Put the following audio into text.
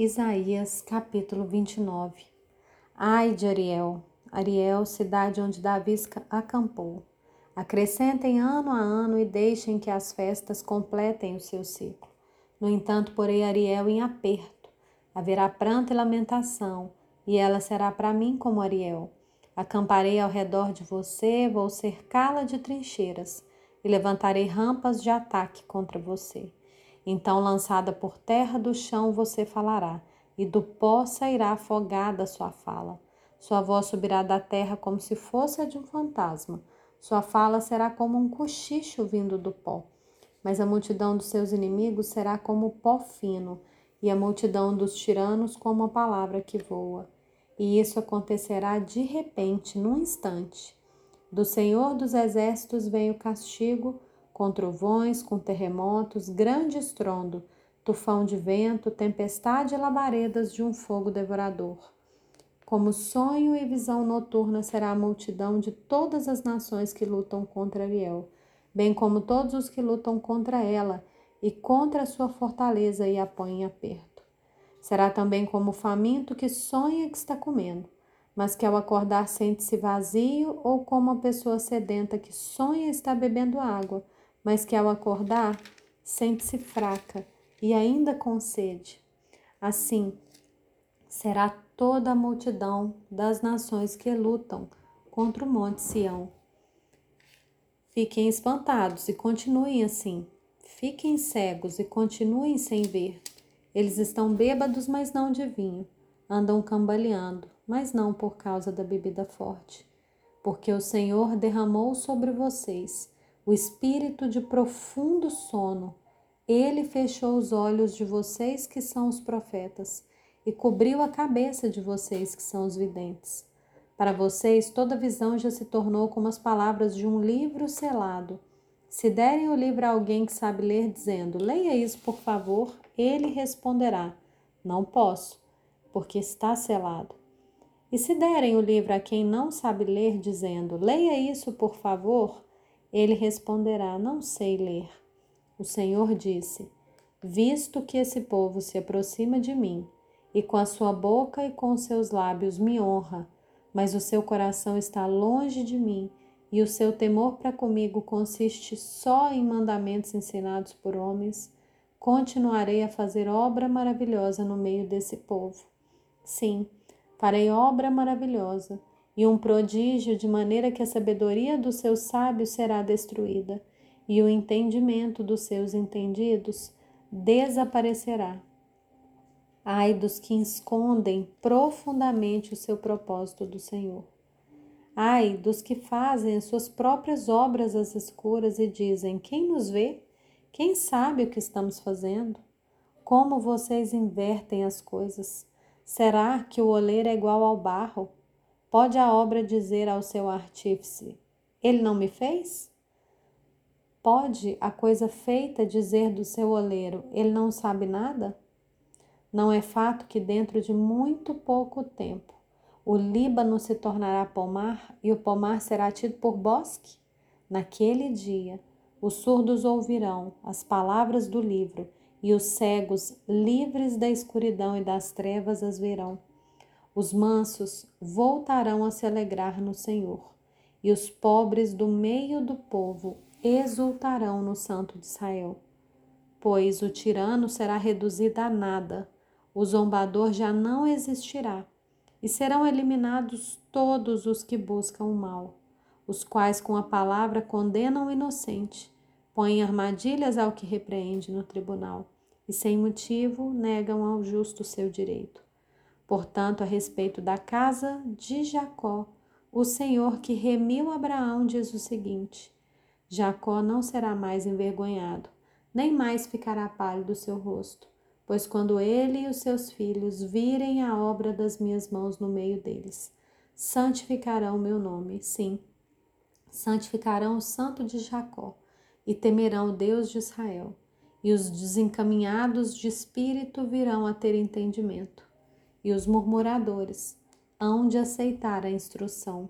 Isaías capítulo 29 Ai de Ariel, Ariel, cidade onde Davi acampou. Acrescentem ano a ano e deixem que as festas completem o seu ciclo. No entanto, porei Ariel em aperto. Haverá pranto e lamentação, e ela será para mim como Ariel. Acamparei ao redor de você, vou cercá-la de trincheiras e levantarei rampas de ataque contra você. Então, lançada por terra do chão, você falará, e do pó sairá afogada sua fala. Sua voz subirá da terra como se fosse a de um fantasma. Sua fala será como um cochicho vindo do pó. Mas a multidão dos seus inimigos será como pó fino, e a multidão dos tiranos como a palavra que voa. E isso acontecerá de repente, num instante. Do Senhor dos Exércitos vem o castigo com trovões, com terremotos, grande estrondo, tufão de vento, tempestade e labaredas de um fogo devorador. Como sonho e visão noturna será a multidão de todas as nações que lutam contra Ariel, bem como todos os que lutam contra ela e contra a sua fortaleza e a põem em aperto. Será também como o faminto que sonha que está comendo, mas que ao acordar sente-se vazio, ou como a pessoa sedenta que sonha estar bebendo água, mas que ao acordar sente-se fraca e ainda com sede. Assim será toda a multidão das nações que lutam contra o Monte Sião. Fiquem espantados e continuem assim. Fiquem cegos e continuem sem ver. Eles estão bêbados, mas não de vinho. Andam cambaleando, mas não por causa da bebida forte. Porque o Senhor derramou sobre vocês o espírito de profundo sono. Ele fechou os olhos de vocês que são os profetas e cobriu a cabeça de vocês que são os videntes. Para vocês, toda visão já se tornou como as palavras de um livro selado. Se derem o livro a alguém que sabe ler, dizendo: Leia isso, por favor, ele responderá: Não posso, porque está selado. E se derem o livro a quem não sabe ler, dizendo: Leia isso, por favor, ele responderá: Não sei ler. O Senhor disse: Visto que esse povo se aproxima de mim, e com a sua boca e com seus lábios me honra, mas o seu coração está longe de mim, e o seu temor para comigo consiste só em mandamentos ensinados por homens, continuarei a fazer obra maravilhosa no meio desse povo. Sim, farei obra maravilhosa e um prodígio, de maneira que a sabedoria dos seus sábios será destruída, e o entendimento dos seus entendidos desaparecerá. Ai dos que escondem profundamente o seu propósito do Senhor. Ai dos que fazem as suas próprias obras às escuras e dizem: Quem nos vê? Quem sabe o que estamos fazendo? Como vocês invertem as coisas? Será que o oleiro é igual ao barro? Pode a obra dizer ao seu artífice: Ele não me fez? Pode a coisa feita dizer do seu oleiro: Ele não sabe nada? Não é fato que dentro de muito pouco tempo o Líbano se tornará pomar e o pomar será tido por bosque? Naquele dia, os surdos ouvirão as palavras do livro e os cegos, livres da escuridão e das trevas, as verão. Os mansos voltarão a se alegrar no Senhor, e os pobres do meio do povo exultarão no Santo de Israel. Pois o tirano será reduzido a nada, o zombador já não existirá, e serão eliminados todos os que buscam o mal, os quais com a palavra condenam o inocente, põem armadilhas ao que repreende no tribunal, e sem motivo negam ao justo seu direito. Portanto, a respeito da casa de Jacó, o Senhor que remiu Abraão diz o seguinte: Jacó não será mais envergonhado, nem mais ficará pálido o seu rosto, pois quando ele e os seus filhos virem a obra das minhas mãos no meio deles, santificarão o meu nome, sim, santificarão o santo de Jacó e temerão o Deus de Israel, e os desencaminhados de espírito virão a ter entendimento e os murmuradores hão de aceitar a instrução.